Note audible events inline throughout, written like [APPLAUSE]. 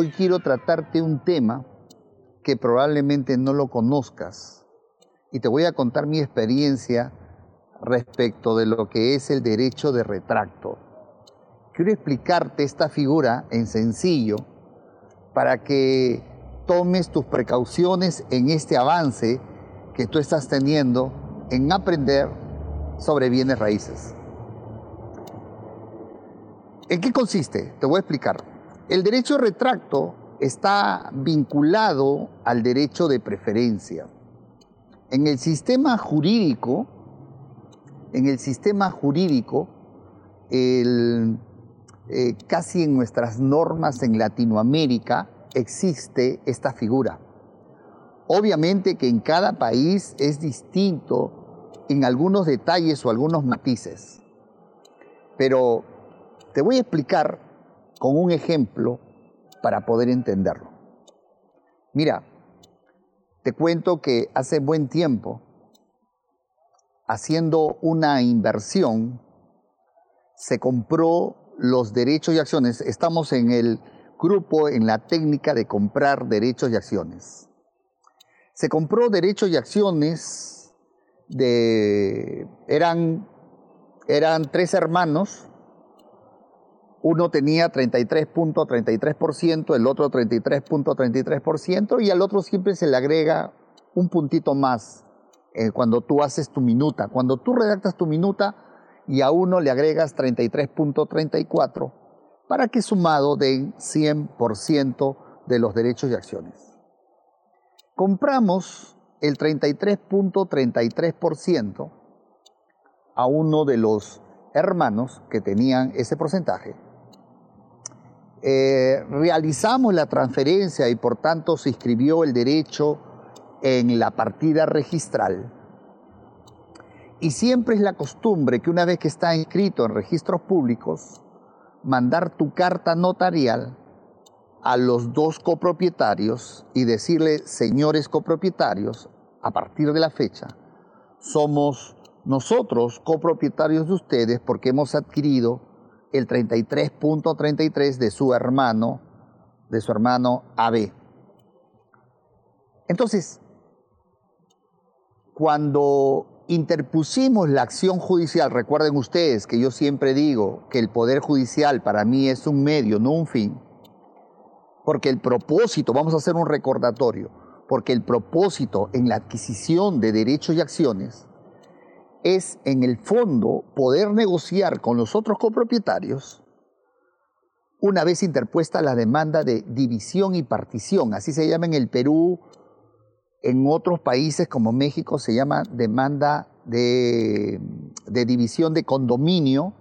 hoy quiero tratarte un tema que probablemente no lo conozcas y te voy a contar mi experiencia respecto de lo que es el derecho de retracto. Quiero explicarte esta figura en sencillo para que tomes tus precauciones en este avance que tú estás teniendo en aprender sobre bienes raíces. ¿En qué consiste? Te voy a explicar. El derecho de retracto está vinculado al derecho de preferencia. En el sistema jurídico, en el sistema jurídico, eh, casi en nuestras normas en Latinoamérica existe esta figura. Obviamente que en cada país es distinto en algunos detalles o algunos matices, pero te voy a explicar con un ejemplo para poder entenderlo. Mira, te cuento que hace buen tiempo, haciendo una inversión, se compró los derechos y acciones. Estamos en el grupo, en la técnica de comprar derechos y acciones. Se compró derechos y acciones de... Eran, eran tres hermanos uno tenía 33.33%, el otro 33.33% y al otro siempre se le agrega un puntito más eh, cuando tú haces tu minuta. Cuando tú redactas tu minuta y a uno le agregas 33.34 para que sumado den 100% de los derechos y acciones. Compramos el 33.33% a uno de los hermanos que tenían ese porcentaje eh, realizamos la transferencia y por tanto se inscribió el derecho en la partida registral. Y siempre es la costumbre que una vez que está inscrito en registros públicos, mandar tu carta notarial a los dos copropietarios y decirle, señores copropietarios, a partir de la fecha, somos nosotros copropietarios de ustedes porque hemos adquirido el 33.33 de su hermano, de su hermano AB. Entonces, cuando interpusimos la acción judicial, recuerden ustedes que yo siempre digo que el poder judicial para mí es un medio, no un fin, porque el propósito, vamos a hacer un recordatorio, porque el propósito en la adquisición de derechos y acciones es en el fondo poder negociar con los otros copropietarios una vez interpuesta la demanda de división y partición, así se llama en el Perú, en otros países como México se llama demanda de, de división de condominio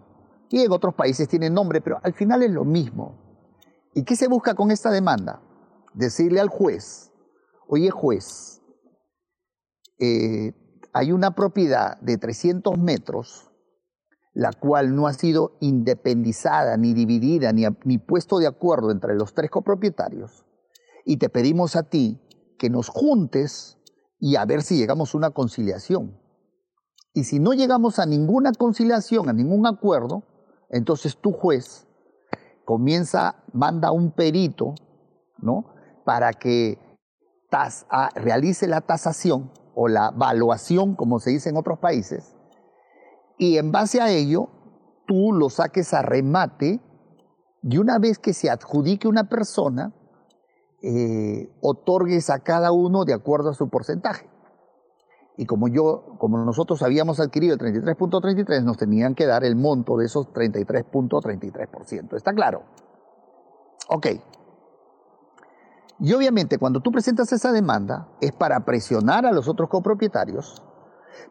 y en otros países tiene nombre, pero al final es lo mismo. ¿Y qué se busca con esta demanda? Decirle al juez, oye juez, eh, hay una propiedad de 300 metros, la cual no ha sido independizada, ni dividida, ni, ni puesto de acuerdo entre los tres copropietarios, y te pedimos a ti que nos juntes y a ver si llegamos a una conciliación. Y si no llegamos a ninguna conciliación, a ningún acuerdo, entonces tu juez comienza, manda un perito, ¿no? Para que realice la tasación o la valuación, como se dice en otros países, y en base a ello tú lo saques a remate y una vez que se adjudique una persona, eh, otorgues a cada uno de acuerdo a su porcentaje. Y como yo, como nosotros habíamos adquirido el 33.33, nos tenían que dar el monto de esos 33.33%. ¿Está claro? Ok. Y obviamente cuando tú presentas esa demanda es para presionar a los otros copropietarios,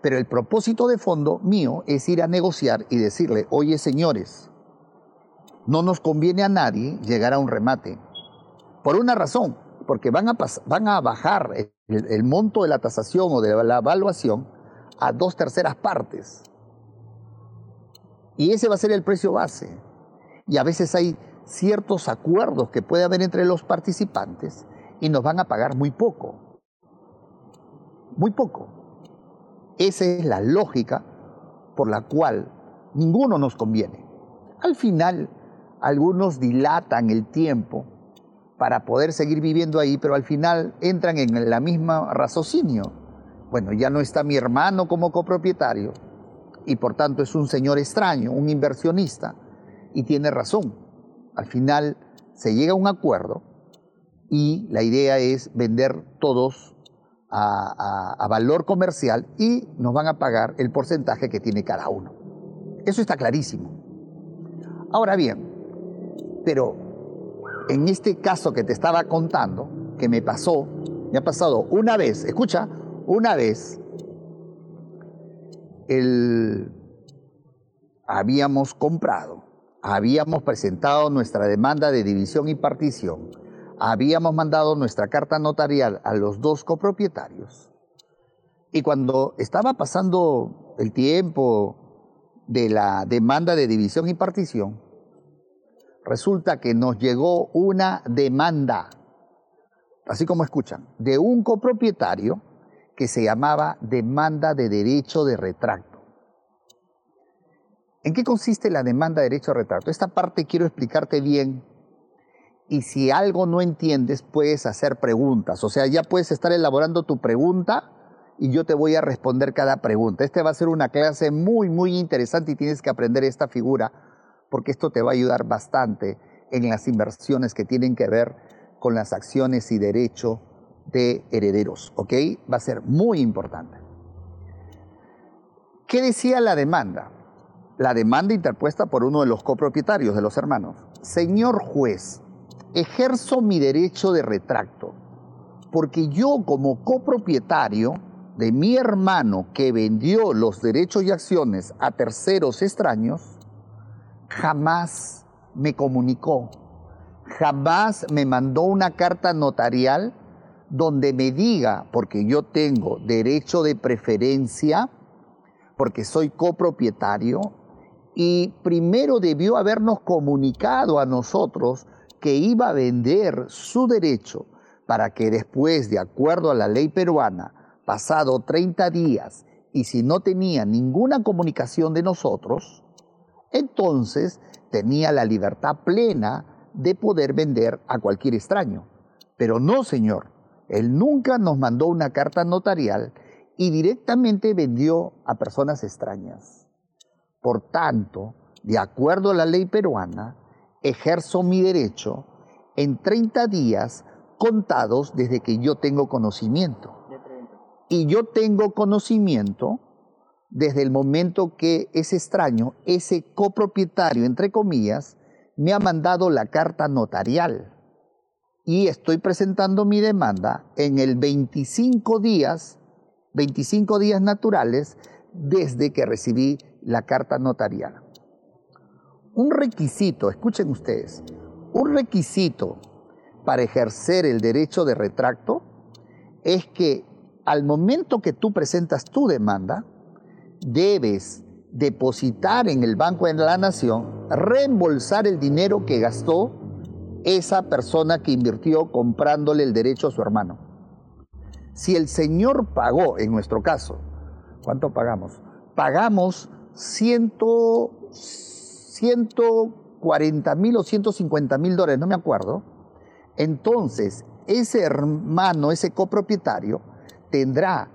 pero el propósito de fondo mío es ir a negociar y decirle, oye señores, no nos conviene a nadie llegar a un remate. Por una razón, porque van a, van a bajar el, el monto de la tasación o de la evaluación a dos terceras partes. Y ese va a ser el precio base. Y a veces hay ciertos acuerdos que puede haber entre los participantes y nos van a pagar muy poco. Muy poco. Esa es la lógica por la cual ninguno nos conviene. Al final, algunos dilatan el tiempo para poder seguir viviendo ahí, pero al final entran en la misma raciocinio. Bueno, ya no está mi hermano como copropietario y por tanto es un señor extraño, un inversionista, y tiene razón. Al final se llega a un acuerdo y la idea es vender todos a, valor comercial y nos van a pagar el porcentaje que tiene cada uno. Eso está clarísimo. Ahora bien, pero en este caso que te estaba contando, que me pasó, me ha pasado una vez, escucha, una vez, el, habíamos comprado, habíamos presentado nuestra demanda de división y partición, habíamos mandado nuestra carta notarial a los dos copropietarios. Y cuando estaba pasando el tiempo de la demanda de división y partición, resulta que nos llegó una demanda, así como escuchan, de un copropietario que se llamaba demanda de derecho de retracto. ¿En qué consiste la demanda de derecho de retracto? Esta parte quiero explicarte bien y si algo no entiendes puedes hacer preguntas. O sea, ya puedes estar elaborando tu pregunta y yo te voy a responder cada pregunta. Este va a ser una clase muy, muy interesante y tienes que aprender esta figura porque esto te va a ayudar bastante en las inversiones que tienen que ver con las acciones y derecho de herederos. ¿Ok? Va a ser muy importante. ¿Qué decía la demanda? La demanda interpuesta por uno de los copropietarios de los hermanos. Señor juez, ejerzo mi derecho de retracto, porque yo como copropietario de mi hermano que vendió los derechos y acciones a terceros extraños, jamás me comunicó, jamás me mandó una carta notarial donde me diga, porque yo tengo derecho de preferencia, porque soy copropietario, y primero debió habernos comunicado a nosotros que iba a vender su derecho para que después, de acuerdo a la ley peruana, pasado 30 días, y si no tenía ninguna comunicación de nosotros, entonces tenía la libertad plena de poder vender a cualquier extraño. Pero no, señor, él nunca nos mandó una carta notarial y directamente vendió a personas extrañas. Por tanto, de acuerdo a la ley peruana, ejerzo mi derecho en 30 días contados desde que yo tengo conocimiento. Y yo tengo conocimiento desde el momento que ese extraño, ese copropietario, entre comillas, me ha mandado la carta notarial. Y estoy presentando mi demanda en el 25 días, 25 días naturales, desde que recibí la carta notarial. Un requisito, escuchen ustedes, un requisito para ejercer el derecho de retracto es que al momento que tú presentas tu demanda, debes depositar en el Banco de la Nación, reembolsar el dinero que gastó esa persona que invirtió comprándole el derecho a su hermano. Si el señor pagó, en nuestro caso, ¿cuánto pagamos? Pagamos ciento 140 mil o 150 mil dólares, no me acuerdo, entonces ese hermano, ese copropietario, tendrá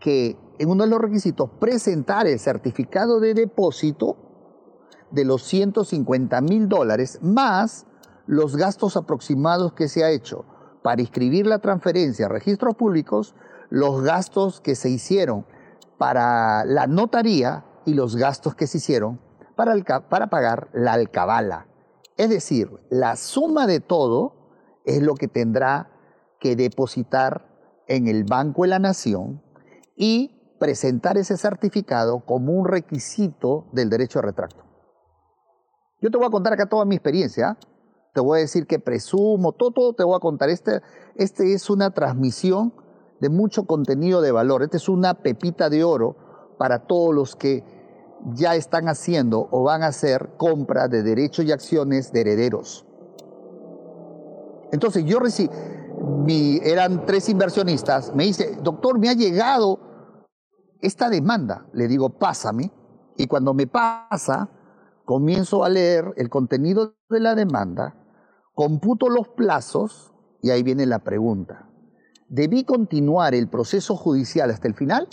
que, en uno de los requisitos, presentar el certificado de depósito de los 150 mil dólares más los gastos aproximados que se ha hecho para inscribir la transferencia a registros públicos, los gastos que se hicieron para la notaría y los gastos que se hicieron para, pagar la alcabala. Es decir, la suma de todo es lo que tendrá que depositar en el Banco de la Nación y presentar ese certificado como un requisito del derecho a retracto. Yo te voy a contar acá toda mi experiencia, te voy a decir que presumo, todo, todo te voy a contar. Este, este es una transmisión de mucho contenido de valor, este es una pepita de oro para todos los que ya están haciendo o van a hacer compra de derechos y acciones de herederos. Entonces yo recibí, eran tres inversionistas, me dice, doctor, me ha llegado esta demanda. Le digo, pásame. Y cuando me pasa, comienzo a leer el contenido de la demanda, computo los plazos Y ahí viene la pregunta. ¿Debí continuar el proceso judicial hasta el final?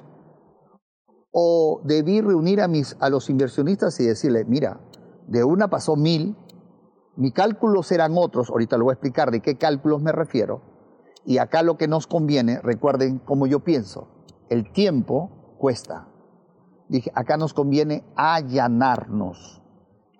¿O debí reunir a, mis, a los inversionistas y decirle, mira, de una pasó mil, mis cálculos eran otros, ahorita lo voy a explicar de qué cálculos me refiero, y acá lo que nos conviene, recuerden cómo yo pienso, el tiempo cuesta. Dije, acá nos conviene allanarnos.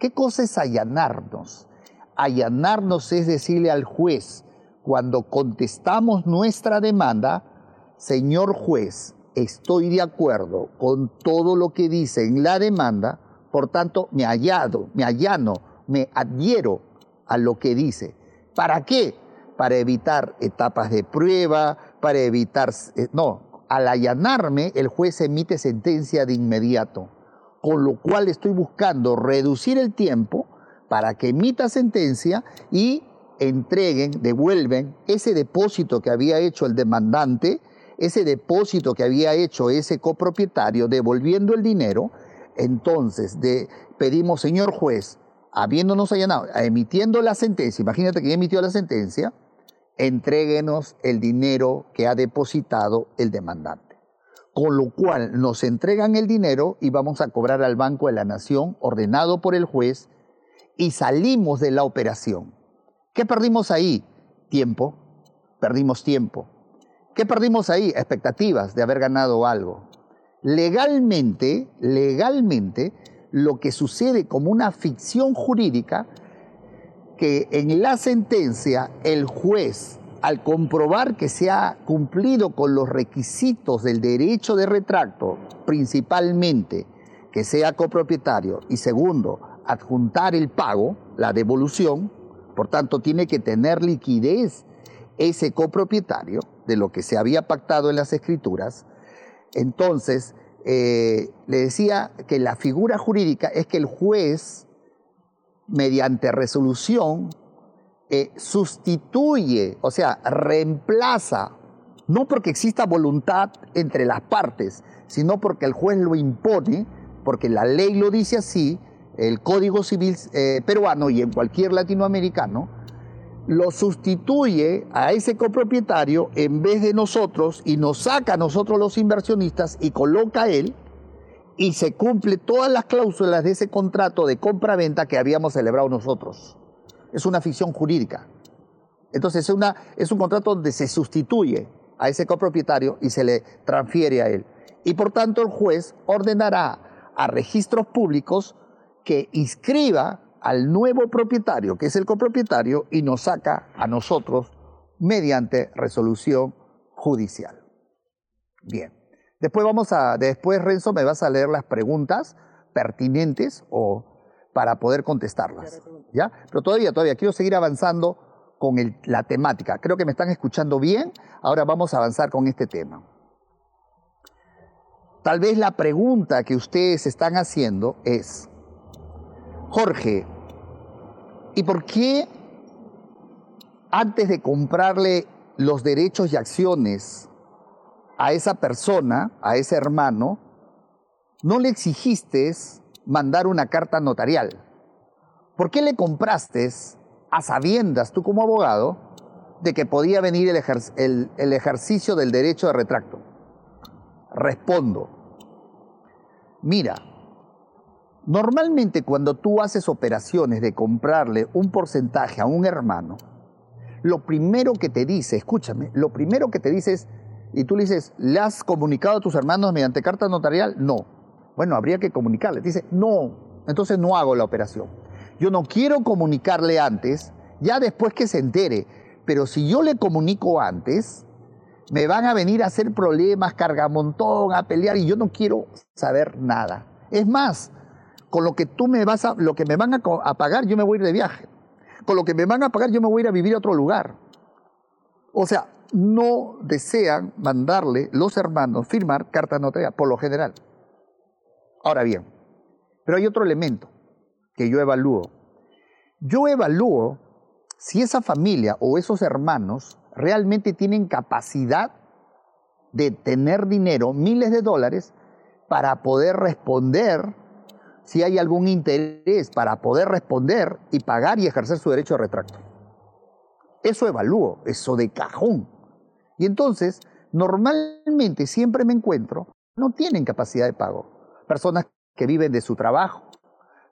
¿Qué cosa es allanarnos? Allanarnos es decirle al juez, cuando contestamos nuestra demanda, señor juez, estoy de acuerdo con todo lo que dice en la demanda, por tanto me hallado, me allano, me adhiero a lo que dice. ¿Para qué? Para evitar etapas de prueba, para evitar... Eh, no, al allanarme, el juez emite sentencia de inmediato, con lo cual estoy buscando reducir el tiempo para que emita sentencia y entreguen, devuelven ese depósito que había hecho el demandante, ese depósito que había hecho ese copropietario, devolviendo el dinero, entonces de, pedimos, señor juez, habiéndonos allanado, emitiendo la sentencia, imagínate que ya emitió la sentencia, entréguenos el dinero que ha depositado el demandante. Con lo cual nos entregan el dinero y vamos a cobrar al Banco de la Nación, ordenado por el juez, y salimos de la operación. ¿Qué perdimos ahí? Tiempo. Perdimos tiempo. ¿Qué perdimos ahí? Expectativas de haber ganado algo. Legalmente, legalmente, lo que sucede como una ficción jurídica, que en la sentencia el juez, al comprobar que se ha cumplido con los requisitos del derecho de retracto, principalmente que sea copropietario y segundo, adjuntar el pago, la devolución, por tanto, tiene que tener liquidez ese copropietario de lo que se había pactado en las escrituras. Entonces, eh, le decía que la figura jurídica es que el juez, mediante resolución, eh, sustituye, o sea, reemplaza, no porque exista voluntad entre las partes, sino porque el juez lo impone, porque la ley lo dice así, el Código Civil eh, peruano y en cualquier latinoamericano, lo sustituye a ese copropietario en vez de nosotros y nos saca a nosotros los inversionistas y coloca a él y se cumple todas las cláusulas de ese contrato de compra-venta que habíamos celebrado nosotros. Es una ficción jurídica. Entonces es, una, es un contrato donde se sustituye a ese copropietario y se le transfiere a él. Y por tanto el juez ordenará a registros públicos que inscriba al nuevo propietario, que es el copropietario, y nos saca a nosotros mediante resolución judicial. Bien. Después vamos a, después Renzo me vas a leer las preguntas pertinentes o para poder contestarlas. ¿Ya? Pero todavía, todavía quiero seguir avanzando con la temática. Creo que me están escuchando bien. Ahora vamos a avanzar con este tema. Tal vez la pregunta que ustedes están haciendo es, Jorge, ¿y por qué antes de comprarle los derechos y acciones a esa persona, a ese hermano, no le exigiste mandar una carta notarial? ¿Por qué le compraste a sabiendas, tú como abogado, de que podía venir el, el ejercicio del derecho de retracto? Respondo, mira, Normalmente cuando tú haces operaciones de comprarle un porcentaje a un hermano, lo primero que te dice, escúchame, lo primero que te dice es, y tú le dices, ¿le has comunicado a tus hermanos mediante carta notarial? No. Bueno, habría que comunicarle. Dice, no, entonces no hago la operación. Yo no quiero comunicarle antes, ya después que se entere, pero si yo le comunico antes, me van a venir a hacer problemas, cargamontón, a pelear y yo no quiero saber nada. Es más, con lo que tú me vas a, lo que me van a, pagar, yo me voy a ir de viaje. Con lo que me van a pagar, yo me voy a ir a vivir a otro lugar. O sea, no desean mandarle los hermanos firmar carta notarial, por lo general. Ahora bien, pero hay otro elemento que yo evalúo. Yo evalúo si esa familia o esos hermanos realmente tienen capacidad de tener dinero, miles de dólares, para poder responder si hay algún interés para poder responder y pagar y ejercer su derecho de retracto. Eso evalúo, eso de cajón. Y entonces, normalmente siempre me encuentro, no tienen capacidad de pago. Personas que viven de su trabajo,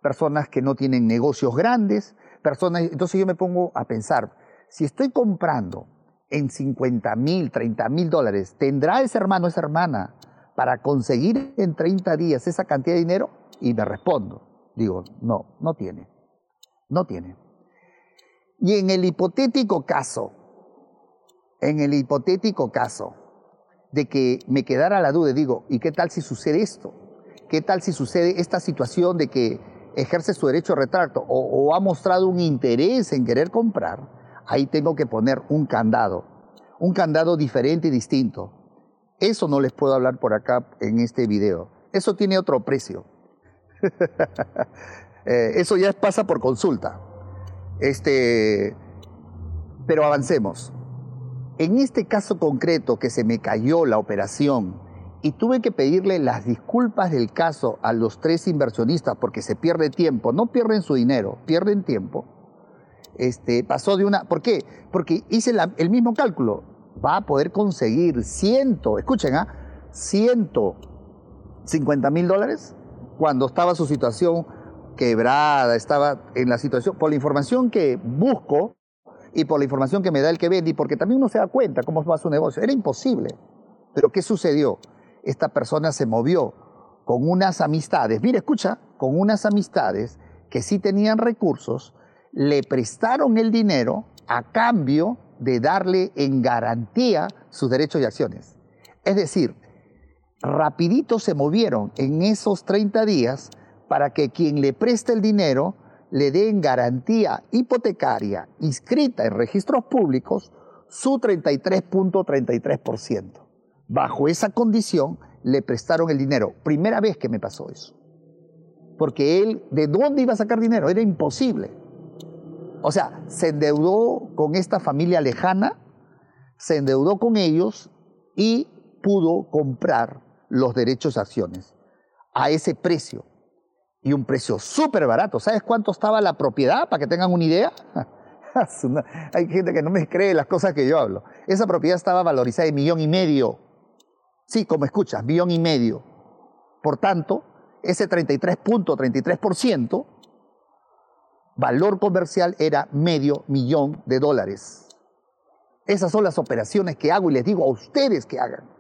personas que no tienen negocios grandes, personas... Entonces yo me pongo a pensar, si estoy comprando en 50 mil, 30 mil dólares, ¿tendrá ese hermano, esa hermana para conseguir en 30 días esa cantidad de dinero? Y me respondo, digo, no, no tiene, no tiene. Y en el hipotético caso, en el hipotético caso de que me quedara la duda, digo, ¿y qué tal si sucede esto? ¿Qué tal si sucede esta situación de que ejerce su derecho a retracto o, o ha mostrado un interés en querer comprar? Ahí tengo que poner un candado, un candado diferente y distinto. Eso no les puedo hablar por acá en este video. Eso tiene otro precio. [LAUGHS] Eh, eso ya pasa por consulta. Este, pero avancemos. En este caso concreto que se me cayó la operación y tuve que pedirle las disculpas del caso a los tres inversionistas porque se pierde tiempo, no pierden su dinero, pierden tiempo. Este, pasó de una, ¿por qué? Porque hice el mismo cálculo, va a poder conseguir ciento, escuchen, ¿ah? 150 mil dólares cuando estaba su situación quebrada, estaba en la situación, por la información que busco y por la información que me da el que vende, y porque también uno se da cuenta cómo va su negocio, era imposible. Pero ¿qué sucedió? Esta persona se movió con unas amistades, mire, escucha, con unas amistades que sí tenían recursos, le prestaron el dinero a cambio de darle en garantía sus derechos y acciones. Es decir, rapidito se movieron en esos 30 días para que quien le preste el dinero le dé en garantía hipotecaria inscrita en registros públicos su 33.33%. Bajo esa condición le prestaron el dinero. Primera vez que me pasó eso. Porque él, ¿de dónde iba a sacar dinero? Era imposible. O sea, se endeudó con esta familia lejana, se endeudó con ellos y pudo comprar los derechos de acciones a ese precio. Y un precio súper barato. ¿Sabes cuánto estaba la propiedad? Para que tengan una idea. [LAUGHS] Hay gente que no me cree las cosas que yo hablo. Esa propiedad estaba valorizada en millón y medio. Sí, como escuchas, millón y medio. Por tanto, ese 33.33% valor comercial era medio millón de dólares. Esas son las operaciones que hago y les digo a ustedes que hagan.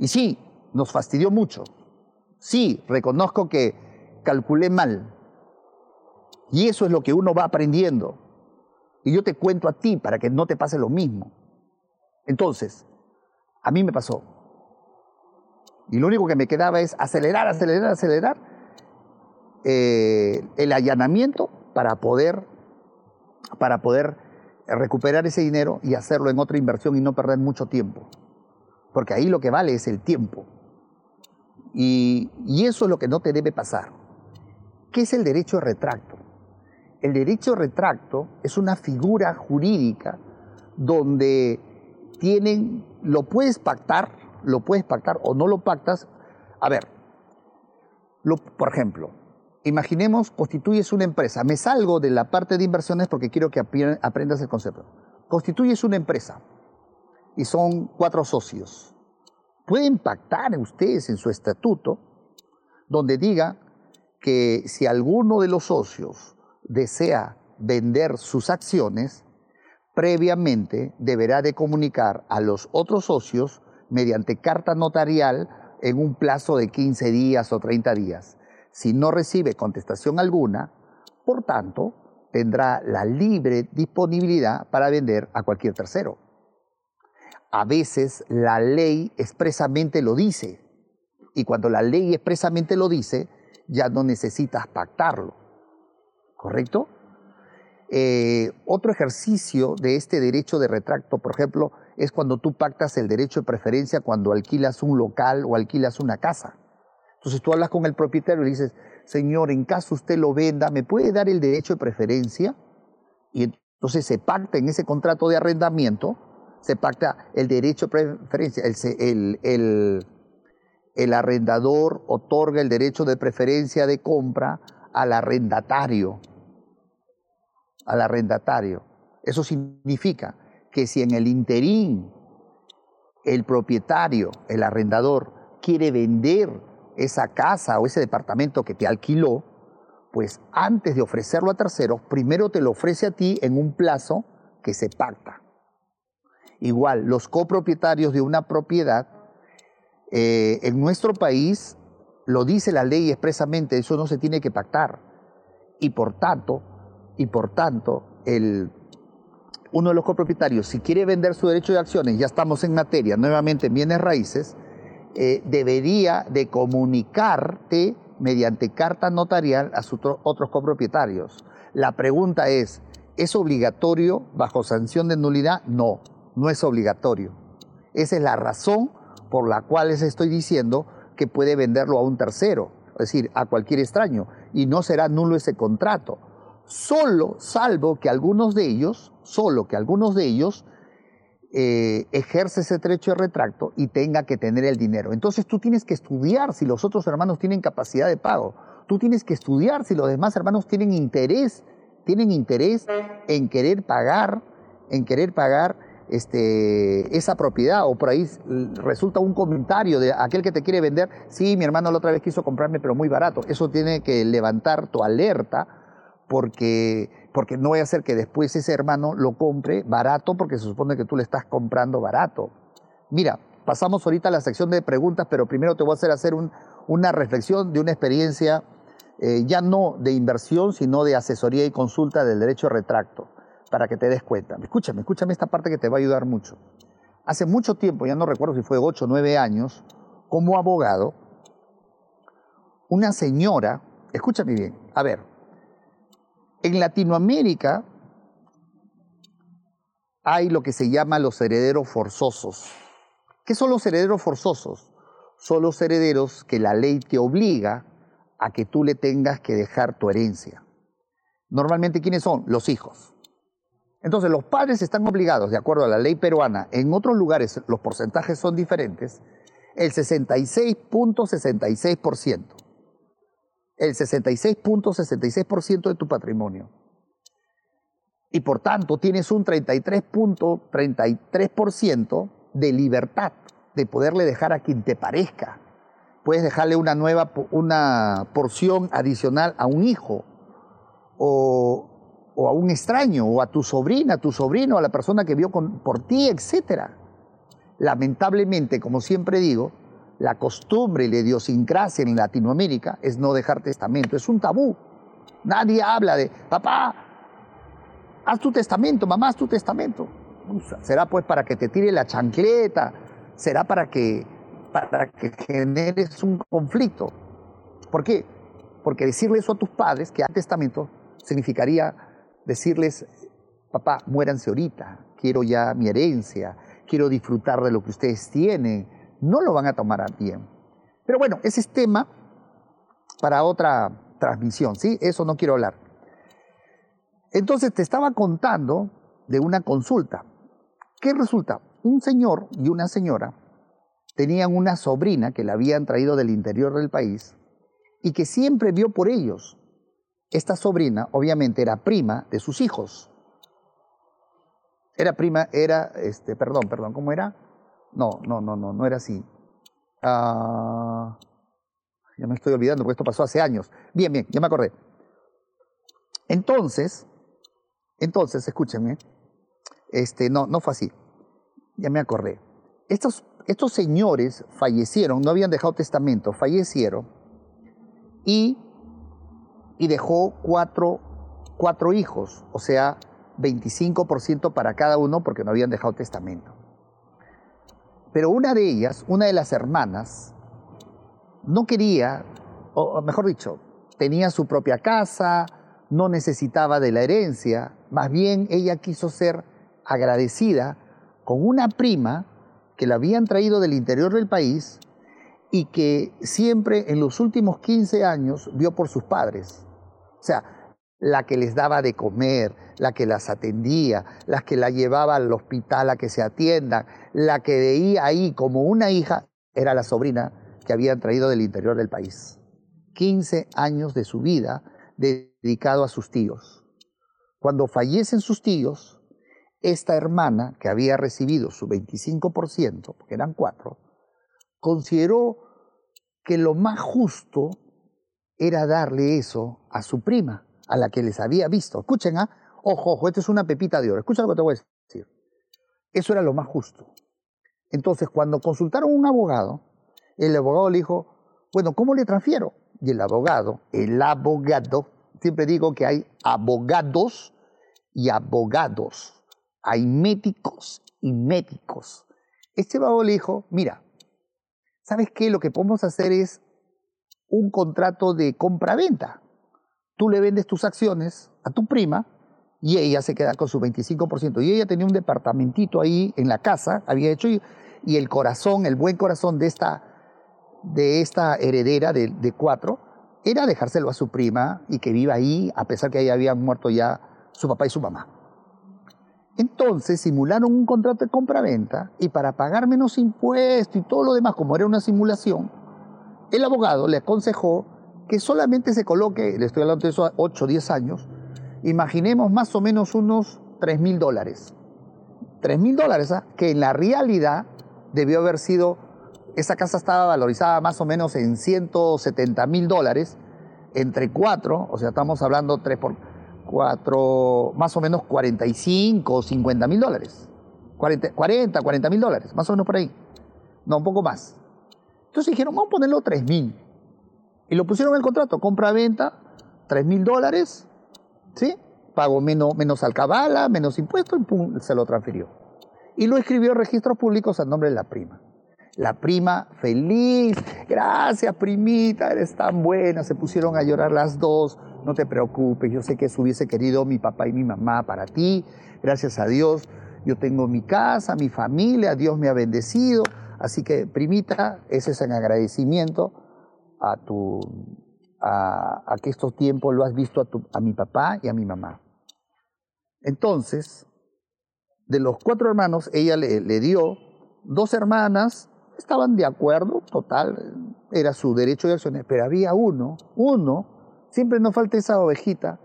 Y sí, nos fastidió mucho. Sí, reconozco que calculé mal. Y eso es lo que uno va aprendiendo. Y yo te cuento a ti para que no te pase lo mismo. Entonces, a mí me pasó. Y lo único que me quedaba es acelerar, acelerar, acelerar eh, el allanamiento para poder, para poder recuperar ese dinero y hacerlo en otra inversión y no perder mucho tiempo. Porque ahí lo que vale es el tiempo. Y, eso es lo que no te debe pasar. ¿Qué es el derecho de retracto? El derecho de retracto es una figura jurídica donde tienen, lo puedes pactar, lo puedes pactar o no lo pactas. A ver, lo, por ejemplo, imaginemos, constituyes una empresa. Me salgo de la parte de inversiones porque quiero que aprendas el concepto. Constituyes una empresa y son cuatro socios. Pueden pactar ustedes en su estatuto donde diga que si alguno de los socios desea vender sus acciones, previamente deberá de comunicar a los otros socios mediante carta notarial en un plazo de 15 días o 30 días si no recibe contestación alguna, por tanto, tendrá la libre disponibilidad para vender a cualquier tercero. A veces la ley expresamente lo dice, y cuando la ley expresamente lo dice, ya no necesitas pactarlo. ¿Correcto? Eh, otro ejercicio de este derecho de retracto, por ejemplo, es cuando tú pactas el derecho de preferencia cuando alquilas un local o alquilas una casa. Entonces tú hablas con el propietario y le dices, señor, en caso usted lo venda, ¿me puede dar el derecho de preferencia? Y entonces se pacta en ese contrato de arrendamiento, se pacta el derecho de preferencia, el, el, el arrendador otorga el derecho de preferencia de compra al arrendatario. al arrendatario. Eso significa que si en el interín el propietario, el arrendador, quiere vender esa casa o ese departamento que te alquiló, pues antes de ofrecerlo a terceros, primero te lo ofrece a ti en un plazo que se pacta. Igual, los copropietarios de una propiedad, eh, en nuestro país lo dice la ley expresamente, eso no se tiene que pactar. Y por tanto, y por tanto, el, uno de los copropietarios, si quiere vender su derecho de acciones, ya estamos en materia, nuevamente en bienes raíces, eh, debería de comunicarte mediante carta notarial a sus otros copropietarios. La pregunta es, ¿es obligatorio bajo sanción de nulidad? No, no es obligatorio. Esa es la razón por la cual les estoy diciendo que puede venderlo a un tercero, es decir, a cualquier extraño, y no será nulo ese contrato. Solo, salvo que algunos de ellos, solo que algunos de ellos eh, ejerce ese derecho de retracto y tenga que tener el dinero. Entonces tú tienes que estudiar si los otros hermanos tienen capacidad de pago. Tú tienes que estudiar si los demás hermanos tienen interés, tienen interés en querer pagar, en querer pagar este, esa propiedad o por ahí resulta un comentario de aquel que te quiere vender, sí, mi hermano la otra vez quiso comprarme pero muy barato. Eso tiene que levantar tu alerta porque porque no voy a hacer que después ese hermano lo compre barato porque se supone que tú le estás comprando barato. Mira, pasamos ahorita a la sección de preguntas, pero primero te voy a hacer hacer una reflexión de una experiencia eh, ya no de inversión, sino de asesoría y consulta del derecho de retracto, para que te des cuenta. Escúchame, escúchame esta parte que te va a ayudar mucho. Hace mucho tiempo, ya no recuerdo si fue 8 o 9 años, como abogado, una señora, escúchame bien, a ver, en Latinoamérica hay lo que se llama los herederos forzosos. ¿Qué son los herederos forzosos? Son los herederos que la ley te obliga a que tú le tengas que dejar tu herencia. Normalmente, ¿quiénes son? Los hijos. Entonces, los padres están obligados, de acuerdo a la ley peruana, en otros lugares los porcentajes son diferentes, el 66.66% el 66.66% de tu patrimonio. Y por tanto tienes un 33.33% de libertad de poderle dejar a quien te parezca. Puedes dejarle una nueva una porción adicional a un hijo o, a un extraño o a tu sobrina, a tu sobrino, a la persona que vio por ti, etc. Lamentablemente, como siempre digo, la costumbre y la idiosincrasia en Latinoamérica es no dejar testamento, es un tabú. Nadie habla de, papá, haz tu testamento, mamá, haz tu testamento. Será pues para que te tire la chancleta, será para que, para que generes un conflicto. ¿Por qué? Porque decirle eso a tus padres, que haz testamento, significaría decirles, papá, muéranse ahorita, quiero ya mi herencia, quiero disfrutar de lo que ustedes tienen, no lo van a tomar a bien. Pero bueno, ese es tema para otra transmisión, ¿sí? Eso no quiero hablar. Entonces te estaba contando de una consulta. ¿Qué resulta? Un señor y una señora tenían una sobrina que la habían traído del interior del país y que siempre vio por ellos. Esta sobrina obviamente era prima de sus hijos. Era prima, era, este, perdón, perdón, ¿cómo era? No, no, no, no, no era así. Ah, ya me estoy olvidando porque esto pasó hace años. Bien, bien, ya me acordé. Entonces, entonces, escúchenme, este, no, no fue así. Ya me acordé. Estos, estos señores fallecieron, no habían dejado testamento, fallecieron y, y dejó cuatro, cuatro hijos, o sea, 25% para cada uno porque no habían dejado testamento. Pero una de ellas, una de las hermanas, no quería, o mejor dicho, tenía su propia casa, no necesitaba de la herencia, más bien ella quiso ser agradecida con una prima que la habían traído del interior del país y que siempre en los últimos 15 años vio por sus padres. O sea, la que les daba de comer, la que las atendía, la que la llevaba al hospital a que se atiendan, la que veía ahí como una hija, era la sobrina que habían traído del interior del país. 15 años de su vida dedicado a sus tíos. Cuando fallecen sus tíos, esta hermana, que había recibido su 25%, porque eran cuatro, consideró que lo más justo era darle eso a su prima, a la que les había visto. Escuchen, ¿ah? ojo, ojo, esto es una pepita de oro. Escucha lo que te voy a decir. Eso era lo más justo. Entonces, cuando consultaron a un abogado, el abogado le dijo, bueno, ¿cómo le transfiero? Y el abogado, el abogado, siempre digo que hay abogados y abogados. Hay médicos y médicos. Este abogado le dijo, mira, ¿sabes qué? Lo que podemos hacer es un contrato de compra-venta. Tú le vendes tus acciones a tu prima y ella se queda con su 25%. Y ella tenía un departamentito ahí en la casa, había hecho, y, el corazón, el buen corazón de esta, de esta heredera de, de, cuatro, era dejárselo a su prima y que viva ahí, a pesar que ahí habían muerto ya su papá y su mamá. Entonces simularon un contrato de compra-venta y para pagar menos impuestos y todo lo demás, como era una simulación, el abogado le aconsejó que solamente se coloque, le estoy hablando de eso a 8 o 10 años, imaginemos más o menos unos 3 mil dólares. 3 mil dólares, ¿ah? que en la realidad debió haber sido, esa casa estaba valorizada más o menos en 170 mil dólares, entre 4, o sea, estamos hablando 3 por 4, más o menos 45 o 50 mil dólares. 40, 40 mil dólares, más o menos por ahí. No, un poco más. Entonces dijeron, vamos a ponerlo 3 mil. Y lo pusieron en el contrato, compra-venta, 3 mil dólares, ¿sí? Pago menos, menos alcabala, menos impuestos, y se lo transfirió. Y lo escribió en registros públicos al nombre de la prima. La prima feliz, gracias primita, eres tan buena, se pusieron a llorar las dos, no te preocupes, yo sé que eso hubiese querido mi papá y mi mamá para ti, gracias a Dios, yo tengo mi casa, mi familia, Dios me ha bendecido, Así que, primita, ese es en agradecimiento a, tu, a, que estos tiempos lo has visto a, tu, a mi papá y a mi mamá. Entonces, de los cuatro hermanos, ella le, le dio dos hermanas, estaban de acuerdo, total, era su derecho de acciones, pero había uno, uno, siempre nos falta esa ovejita,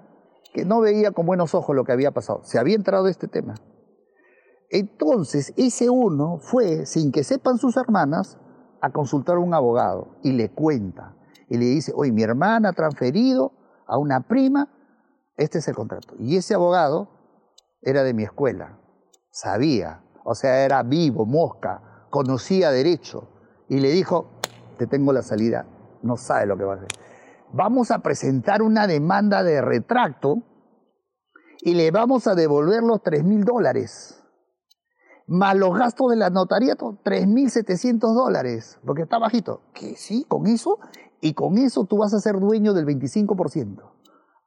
que no veía con buenos ojos lo que había pasado, se había entrado de este tema. Entonces, ese uno fue, sin que sepan sus hermanas, a consultar a un abogado y le cuenta. Y le dice, oye, mi hermana ha transferido a una prima, este es el contrato. Y ese abogado era de mi escuela, sabía, o sea, era vivo, mosca, conocía derecho. Y le dijo, te tengo la salida, no sabe lo que va a hacer. Vamos a presentar una demanda de retracto y le vamos a devolver los tres mil dólares más los gastos de la notaría, 3.700 dólares, porque está bajito. Que sí, con eso, y con eso tú vas a ser dueño del 25%.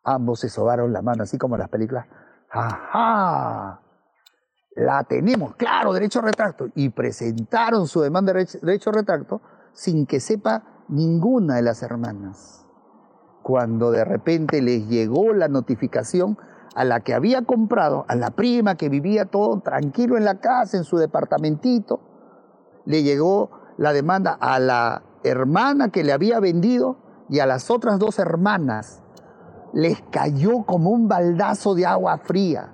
Ambos se sobaron la mano, así como en las películas. ¡Ajá! La tenemos, claro, derecho a retracto. Y presentaron su demanda de derecho a retracto sin que sepa ninguna de las hermanas. Cuando de repente les llegó la notificación, a la que había comprado, a la prima que vivía todo tranquilo en la casa, en su departamentito, le llegó la demanda a la hermana que le había vendido y a las otras dos hermanas. Les cayó como un baldazo de agua fría.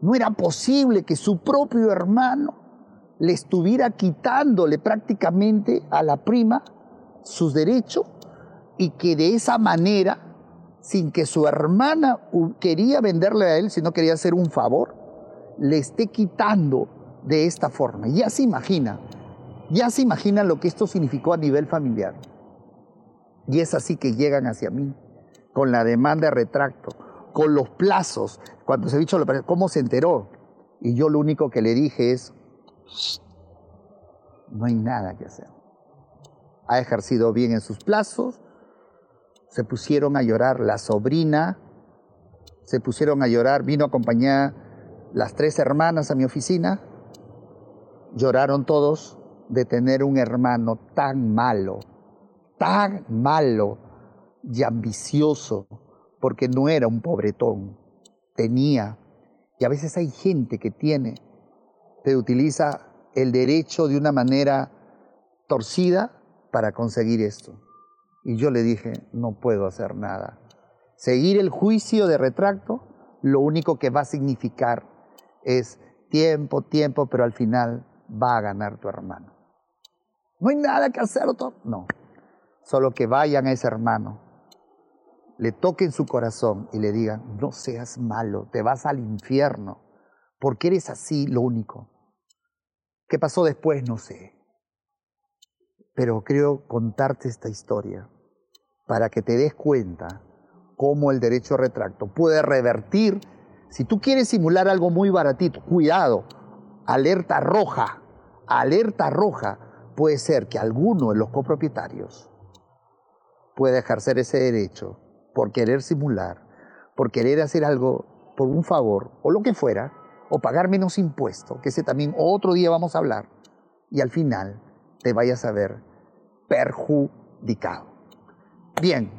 No era posible que su propio hermano le estuviera quitándole prácticamente a la prima sus derechos y que de esa manera sin que su hermana quería venderle a él, sino quería hacer un favor, le esté quitando de esta forma. Ya se imagina, ya se imagina lo que esto significó a nivel familiar. Y es así que llegan hacia mí, con la demanda de retracto, con los plazos. Cuando se ha dicho, ¿cómo se enteró? Y yo lo único que le dije es, no hay nada que hacer. Ha ejercido bien en sus plazos, se pusieron a llorar. La sobrina, se pusieron a llorar, vino a acompañar las tres hermanas a mi oficina, lloraron todos de tener un hermano tan malo, tan malo y ambicioso, porque no era un pobretón, tenía, y a veces hay gente que tiene, pero utiliza el derecho de una manera torcida para conseguir esto. Y yo le dije, no puedo hacer nada. Seguir el juicio de retracto lo único que va a significar es tiempo, tiempo, pero al final va a ganar tu hermano. No hay nada que hacer, no. Solo que vayan a ese hermano, le toquen su corazón y le digan, no seas malo, te vas al infierno, porque eres así lo único. ¿Qué pasó después? No sé. Pero creo contarte esta historia para que te des cuenta cómo el derecho a retracto puede revertir. Si tú quieres simular algo muy baratito, cuidado, alerta roja, alerta roja, puede ser que alguno de los copropietarios pueda ejercer ese derecho por querer simular, por querer hacer algo por un favor o lo que fuera, o pagar menos impuesto, que ese también otro día vamos a hablar, y al final te vayas a ver perjudicado. Bien,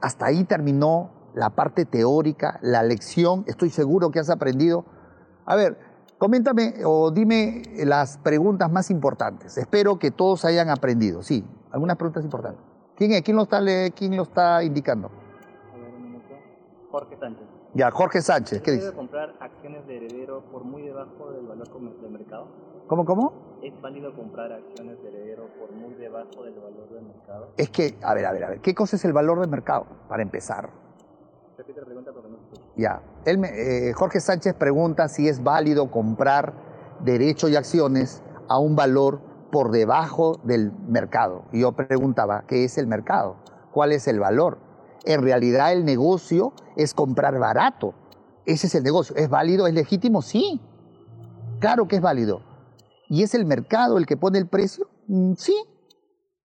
hasta ahí terminó la parte teórica, la lección, estoy seguro que has aprendido. A ver, coméntame o dime las preguntas más importantes. Espero que todos hayan aprendido. Sí, algunas preguntas importantes. ¿Quién, es? ¿Quién, lo, está, quién lo está indicando? A ver, un minuto. Jorge Sánchez. Ya, Jorge Sánchez, ¿qué dice? comprar acciones de heredero por muy debajo del valor del mercado? ¿Cómo, cómo? ¿Es válido comprar acciones de heredero por muy debajo del valor del mercado? Es que, a ver, a ver, a ver, ¿qué cosa es el valor del mercado? Para empezar. Repite la pregunta porque no Ya, Él eh, Jorge Sánchez pregunta si es válido comprar derechos y acciones a un valor por debajo del mercado. Y yo preguntaba, ¿qué es el mercado? ¿Cuál es el valor? En realidad el negocio es comprar barato. Ese es el negocio. ¿Es válido? ¿Es legítimo? Sí. Claro que es válido. ¿Y es el mercado el que pone el precio? Mm, sí.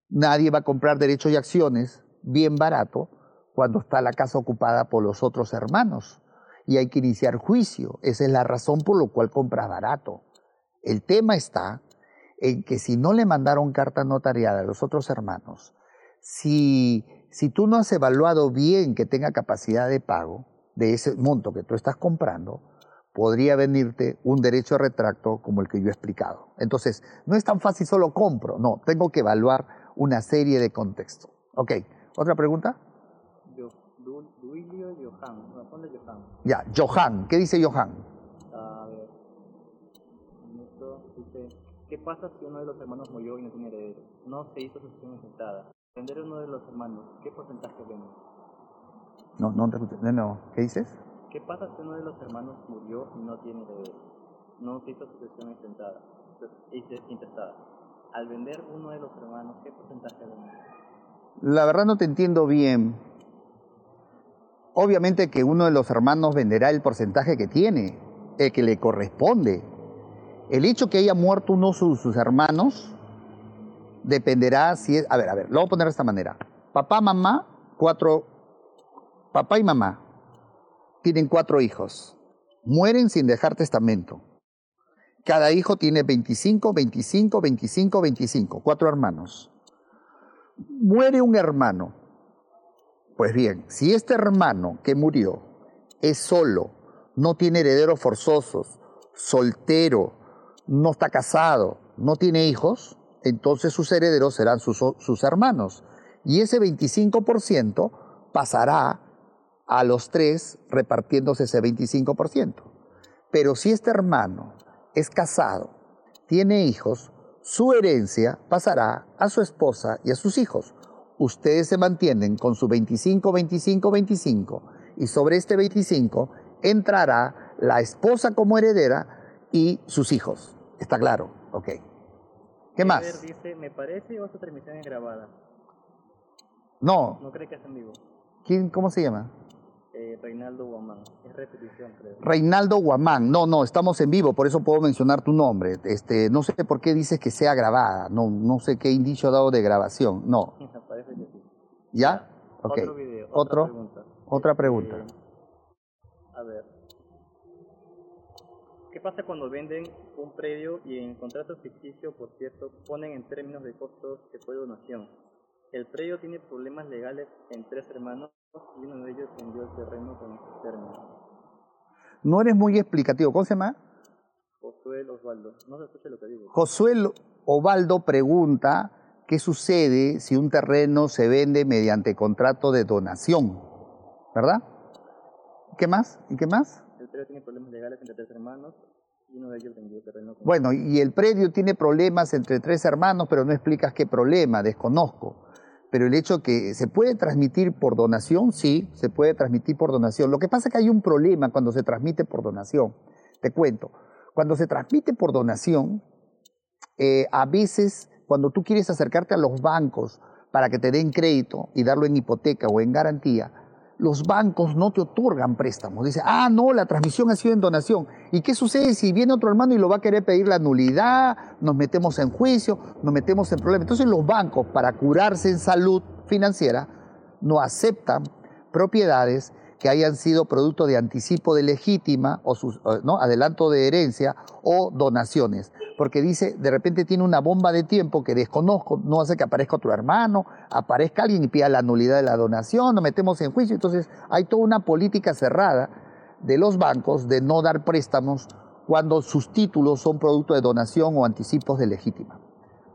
Nadie va a comprar derechos y acciones bien barato cuando está la casa ocupada por los otros hermanos. Y hay que iniciar juicio. Esa es la razón por la cual compra barato. El tema está en que si no le mandaron carta notariada a los otros hermanos, si si tú no has evaluado bien que tenga capacidad de pago de ese monto que tú estás comprando, podría venirte un derecho a retracto como el que yo he explicado. Entonces, no es tan fácil solo compro, no, tengo que evaluar una serie de contextos. Ok, ¿otra pregunta? Duilio Johan, responde Johan. Ya, Johan, ¿qué dice Johan? A ver, dice, ¿qué pasa si uno de los hermanos murió y no tiene heredero? No se hizo sucesión intentada. Vender uno de los hermanos, ¿qué porcentaje vende? No, no, no, no, ¿qué dices? ¿Qué pasa si uno de los hermanos murió y no tiene heredero? No hizo sucesión intentada, intestada. Al vender uno de los hermanos, ¿qué porcentaje vende? La verdad no te entiendo bien. Obviamente que uno de los hermanos venderá el porcentaje que tiene, el que le corresponde. El hecho que haya muerto uno de sus hermanos dependerá si es, a ver, a ver, lo voy a poner de esta manera. Papá, mamá, cuatro, papá y mamá tienen cuatro hijos. Mueren sin dejar testamento. Cada hijo tiene 25, 25, 25, 25, cuatro hermanos. Muere un hermano. Pues bien, si este hermano que murió es solo, no tiene herederos forzosos, soltero, no está casado, no tiene hijos, entonces sus herederos serán sus, hermanos. Y ese 25% pasará a los tres repartiéndose ese 25%. Pero si este hermano es casado, tiene hijos, su herencia pasará a su esposa y a sus hijos. Ustedes se mantienen con su 25, 25, 25 y sobre este 25 entrará la esposa como heredera y sus hijos. ¿Está claro? Ok. ¿Qué más? dice, me parece o transmisión es grabada. No. No cree que es en vivo. ¿Quién, ¿Cómo se llama? Eh, Reinaldo Guamán. Es repetición, creo. Reinaldo Guamán. No, no, estamos en vivo, por eso puedo mencionar tu nombre. Este, no sé por qué dices que sea grabada. No, no sé qué indicio ha dado de grabación. No. [LAUGHS] parece que sí. ¿Ya? Ok. Otro video. Otra pregunta. Otra pregunta. Eh, a ver. ¿Qué pasa cuando venden un predio y en contrato ficticio, por cierto, ponen en términos de costos que fue donación? El predio tiene problemas legales en tres hermanos y uno de ellos vendió el terreno con estos términos. No eres muy explicativo. ¿Cómo se llama? Josué Osvaldo. No se escucha lo que digo. Josué Ovaldo pregunta qué sucede si un terreno se vende mediante contrato de donación, ¿verdad? ¿Qué más? ¿Y qué más? El predio tiene problemas legales entre tres hermanos y uno de ellos vendió terreno. con- Bueno, y el predio tiene problemas entre tres hermanos, pero no explicas qué problema, desconozco. Pero el hecho que se puede transmitir por donación, sí, se puede transmitir por donación. Lo que pasa es que hay un problema cuando se transmite por donación. Te cuento, cuando se transmite por donación, eh, a veces cuando tú quieres acercarte a los bancos para que te den crédito y darlo en hipoteca o en garantía, los bancos no te otorgan préstamos. Dice, ah, no, la transmisión ha sido en donación. ¿Y qué sucede si viene otro hermano y lo va a querer pedir la nulidad? Nos metemos en juicio, nos metemos en problemas. Entonces los bancos, para curarse en salud financiera, no aceptan propiedades que hayan sido producto de anticipo de legítima o sus- ¿no? adelanto de herencia o donaciones. Porque dice, de repente tiene una bomba de tiempo que desconozco, no hace que aparezca otro hermano, aparezca alguien y pida la nulidad de la donación, nos metemos en juicio. Entonces hay toda una política cerrada de los bancos de no dar préstamos cuando sus títulos son producto de donación o anticipos de legítima.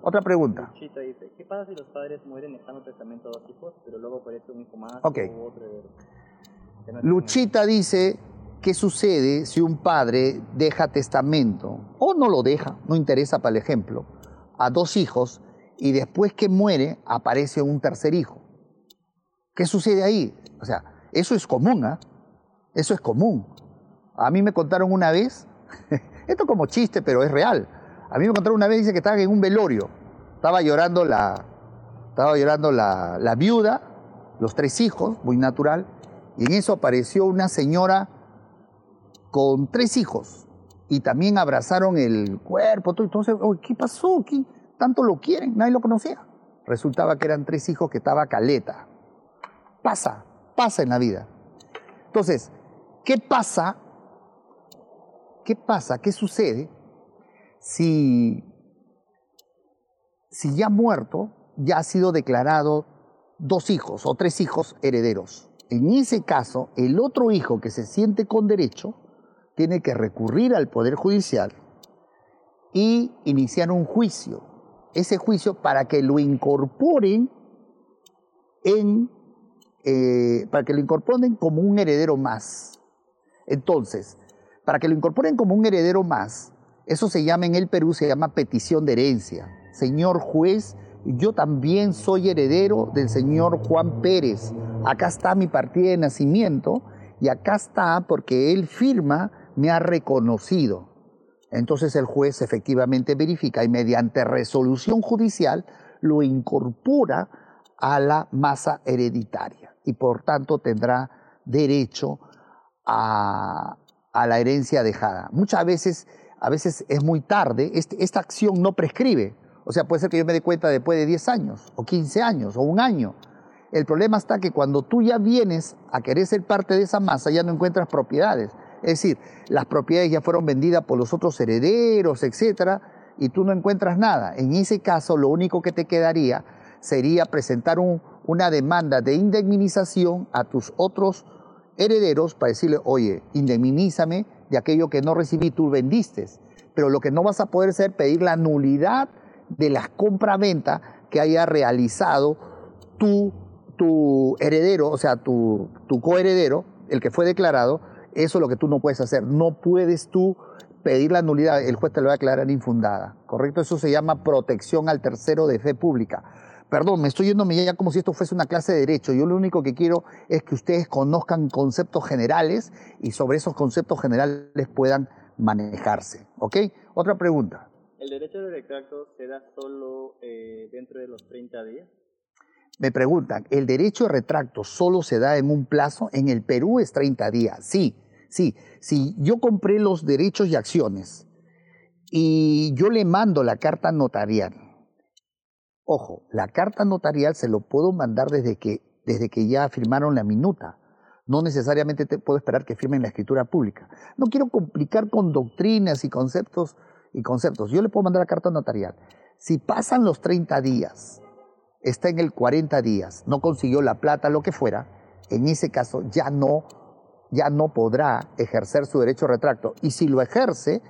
Otra pregunta. Chita dice, ¿qué pasa si los padres mueren dejando testamento a dos hijos, pero luego aparece un hijo más Ok. o otro heredero? Luchita dice, ¿qué sucede si un padre deja testamento, o no lo deja, no interesa para el ejemplo, a dos hijos y después que muere aparece un tercer hijo? ¿Qué sucede ahí? O sea, eso es común, ¿ah? Eso es común. A mí me contaron una vez, [LAUGHS] esto como chiste, pero es real. A mí me contaron una vez, dice que estaban en un velorio. Estaba llorando la, estaba llorando la, la viuda, los tres hijos, muy natural, y en eso apareció una señora con tres hijos y también abrazaron el cuerpo. todo. Entonces, "Oye, ¿qué pasó? ¿Qué tanto lo quieren? Nadie lo conocía. Resultaba que eran tres hijos que estaba caleta. Pasa, pasa en la vida. Entonces, ¿qué pasa? ¿Qué pasa? ¿Qué sucede si, si ya muerto, ya ha sido declarado dos hijos o tres hijos herederos? En ese caso, el otro hijo que se siente con derecho tiene que recurrir al Poder Judicial y iniciar un juicio. Ese juicio para que lo incorporen en, eh, para que lo incorporen como un heredero más. Entonces, para que lo incorporen como un heredero más, eso se llama en el Perú, se llama petición de herencia. Señor juez, yo también soy heredero del señor Juan Pérez. Acá está mi partida de nacimiento y acá está porque él firma, me ha reconocido. Entonces el juez efectivamente verifica y mediante resolución judicial lo incorpora a la masa hereditaria y por tanto tendrá derecho a, la herencia dejada. Muchas veces, a veces es muy tarde, este- esta acción no prescribe. O sea, puede ser que yo me dé cuenta después de 10 años, o 15 años, o un año. El problema está que cuando tú ya vienes a querer ser parte de esa masa, ya no encuentras propiedades. Es decir, las propiedades ya fueron vendidas por los otros herederos, etcétera, y tú no encuentras nada. En ese caso, lo único que te quedaría sería presentar un- una demanda de indemnización a tus otros herederos para decirle, oye, indemnízame de aquello que no recibí, tú vendiste. Pero lo que no vas a poder hacer es pedir la nulidad de las compra-venta que haya realizado tu, tu heredero, o sea, tu, tu coheredero, el que fue declarado, eso es lo que tú no puedes hacer. No puedes tú pedir la nulidad, el juez te lo va a declarar infundada, ¿correcto? Eso se llama protección al tercero de fe pública. Perdón, me estoy yéndome ya como si esto fuese una clase de derecho. Yo lo único que quiero es que ustedes conozcan conceptos generales y sobre esos conceptos generales puedan manejarse, ¿ok? Otra pregunta. ¿El derecho de retracto se da solo eh, dentro de los 30 días? Me preguntan, ¿el derecho de retracto solo se da en un plazo? En el Perú es 30 días. Sí, sí. Si yo compré los derechos y acciones y yo le mando la carta notarial, ojo, la carta notarial se lo puedo mandar desde que, desde que ya firmaron la minuta. No necesariamente te puedo esperar que firmen la escritura pública. No quiero complicar con doctrinas y conceptos y conceptos. Yo le puedo mandar la carta notarial. Si pasan los 30 días está en el 40 días, no consiguió la plata, lo que fuera, en ese caso ya no, ya no podrá ejercer su derecho a retracto. Y si lo ejerce,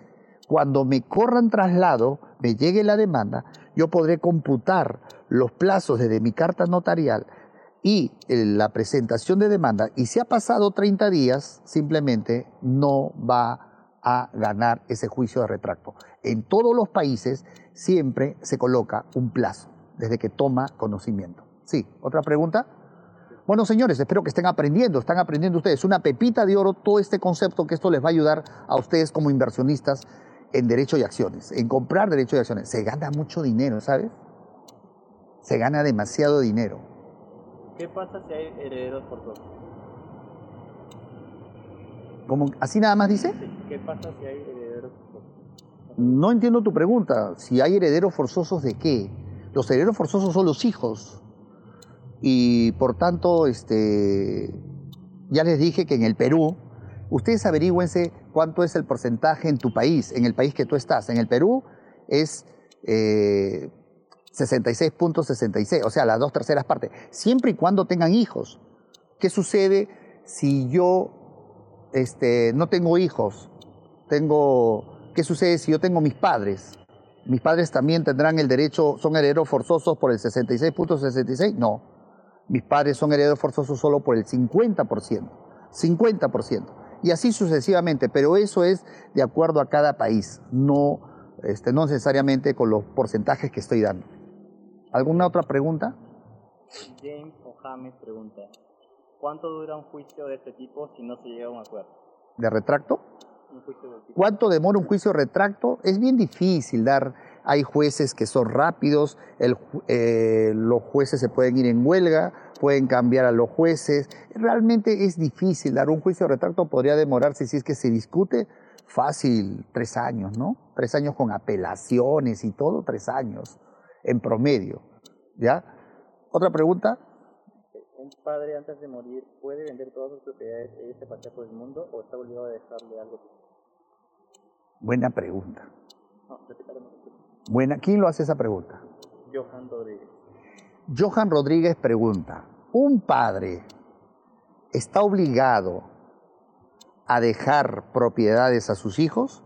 cuando me corran traslado, me llegue la demanda, yo podré computar los plazos desde mi carta notarial y la presentación de demanda y si ha pasado 30 días, simplemente no va a ganar ese juicio de retracto. En todos los países siempre se coloca un plazo desde que toma conocimiento. Sí, otra pregunta. Bueno, señores, espero que estén aprendiendo, están aprendiendo ustedes. Una pepita de oro todo este concepto que esto les va a ayudar a ustedes como inversionistas en derecho y acciones, en comprar derecho y acciones. Se gana mucho dinero, ¿sabes? Se gana demasiado dinero. ¿Qué pasa si hay herederos forzosos? ¿Cómo, ¿Así nada más dice? ¿Qué pasa si hay herederos forzosos? No entiendo tu pregunta. Si hay herederos forzosos de qué? Los herederos forzosos son los hijos. Y por tanto, este, ya les dije que en el Perú, ustedes averigüense cuánto es el porcentaje en tu país, en el país que tú estás. En el Perú es eh, 66.66, o sea, las dos terceras partes, siempre y cuando tengan hijos. ¿Qué sucede si yo este, no tengo hijos? Tengo, ¿Qué sucede si yo tengo mis padres? ¿Mis padres también tendrán el derecho, son herederos forzosos por el 66.66? No. Mis padres son herederos forzosos solo por el 50%. 50%. Y así sucesivamente, pero eso es de acuerdo a cada país, no, este, no necesariamente con los porcentajes que estoy dando. ¿Alguna otra pregunta? James O'Hames pregunta, ¿cuánto dura un juicio de este tipo si no se llega a un acuerdo? ¿De retracto? Un juicio de tipo. ¿Cuánto demora un juicio de retracto? Es bien difícil dar. Hay jueces que son rápidos, el, eh, los jueces se pueden ir en huelga, pueden cambiar a los jueces. Realmente es difícil dar un juicio de retracto, podría demorarse si es que se discute fácil tres años, ¿no? Tres años con apelaciones y todo, tres años en promedio. ¿Ya? ¿Otra pregunta? ¿Un padre antes de morir puede vender todas sus propiedades e irse a pasear por el mundo o está obligado a dejarle algo? Buena pregunta. No. Buena. ¿Quién lo hace esa pregunta? Johan Rodríguez. Johan Rodríguez pregunta, ¿un padre está obligado a dejar propiedades a sus hijos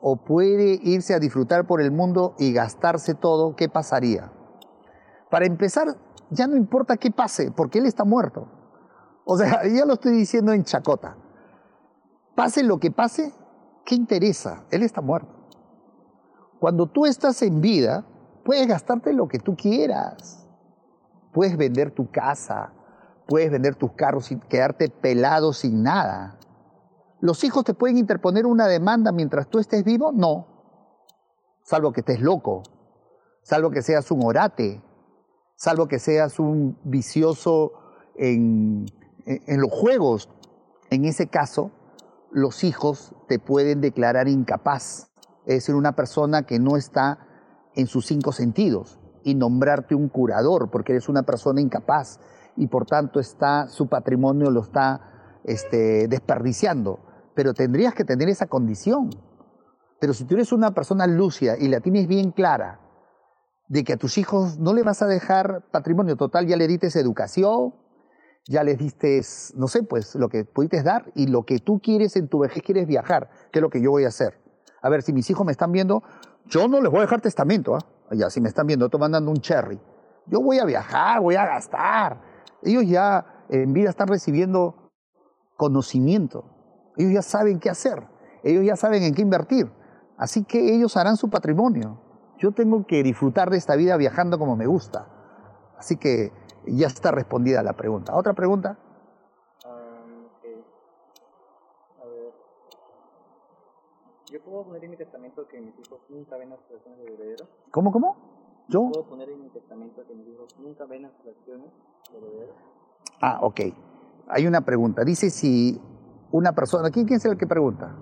o puede irse a disfrutar por el mundo y gastarse todo? ¿Qué pasaría? Para empezar, ya no importa qué pase, porque él está muerto. O sea, [LAUGHS] ya lo estoy diciendo en chacota. Pase lo que pase, ¿qué interesa? Él está muerto. Cuando tú estás en vida, puedes gastarte lo que tú quieras. Puedes vender tu casa, puedes vender tus carros y quedarte pelado sin nada. ¿Los hijos te pueden interponer una demanda mientras tú estés vivo? No. Salvo que estés loco, salvo que seas un orate, salvo que seas un vicioso en, los juegos. En ese caso, los hijos te pueden declarar incapaz, es decir, una persona que no está en sus cinco sentidos y nombrarte un curador porque eres una persona incapaz y por tanto está su patrimonio lo está este, desperdiciando. Pero tendrías que tener esa condición. Pero si tú eres una persona lúcida y la tienes bien clara de que a tus hijos no le vas a dejar patrimonio total, ya le diste educación, ya les diste, no sé, pues lo que pudiste dar y lo que tú quieres en tu vejez quieres viajar, que es lo que yo voy a hacer. A ver, si mis hijos me están viendo, yo no les voy a dejar testamento, ¿ah? Ya, si me están viendo, estoy mandando un cherry. Yo voy a viajar, voy a gastar. Ellos ya en vida están recibiendo conocimiento. Ellos ya saben qué hacer. Ellos ya saben en qué invertir. Así que ellos harán su patrimonio. Yo tengo que disfrutar de esta vida viajando como me gusta. Así que ya está respondida la pregunta. ¿Otra pregunta? Um, okay. A ver. ¿Yo puedo poner en mi testamento que mis hijos nunca ven las acciones de heredero? ¿Cómo, cómo? ¿Yo? ¿Puedo poner en mi testamento que mis hijos nunca ven las acciones de heredero? Ah, ok. Hay una pregunta. Dice si una persona... ¿Quién, quién es el que pregunta?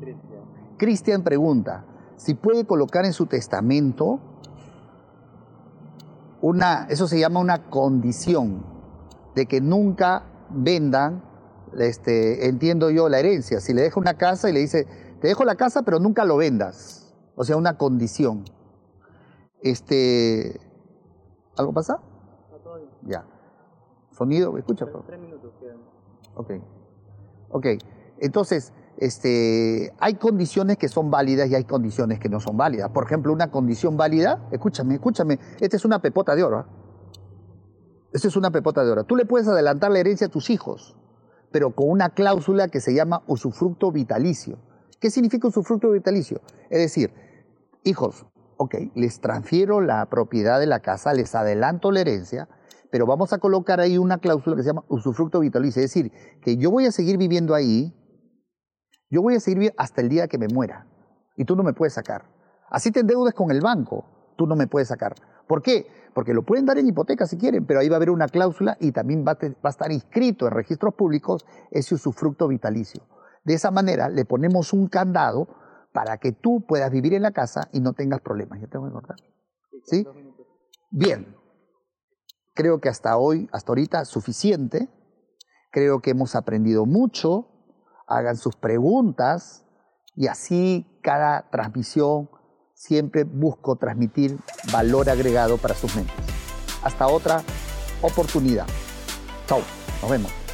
Cristian. Cristian pregunta si puede colocar en su testamento una, eso se llama una condición de que nunca vendan, este, entiendo yo, la herencia. Si le deja una casa y le dice, te dejo la casa, pero nunca lo vendas. O sea, una condición. Este, ¿Algo pasa? No. Ya. Sonido, escucha. favor. Tres minutos quedan. Ok. Ok. Entonces, este, hay condiciones que son válidas y hay condiciones que no son válidas. Por ejemplo, una condición válida, escúchame, escúchame, esta es una pepota de oro. ¿ah? Eso es una pepota de oro. Tú le puedes adelantar la herencia a tus hijos, pero con una cláusula que se llama usufructo vitalicio. ¿Qué significa usufructo vitalicio? Es decir, hijos, ok, les transfiero la propiedad de la casa, les adelanto la herencia, pero vamos a colocar ahí una cláusula que se llama usufructo vitalicio. Es decir, que yo voy a seguir viviendo ahí, yo voy a seguir hasta el día que me muera, y tú no me puedes sacar. Así te endeudes con el banco, tú no me puedes sacar. ¿Por qué? Porque lo pueden dar en hipoteca si quieren, pero ahí va a haber una cláusula y también va a, estar inscrito en registros públicos ese usufructo vitalicio. De esa manera le ponemos un candado para que tú puedas vivir en la casa y no tengas problemas. ¿Ya tengo que cortar? ¿Sí? Bien. Creo que hasta hoy, hasta ahorita, suficiente. Creo que hemos aprendido mucho. Hagan sus preguntas y así cada transmisión siempre busco transmitir valor agregado para sus mentes. Hasta otra oportunidad. Chao, nos vemos.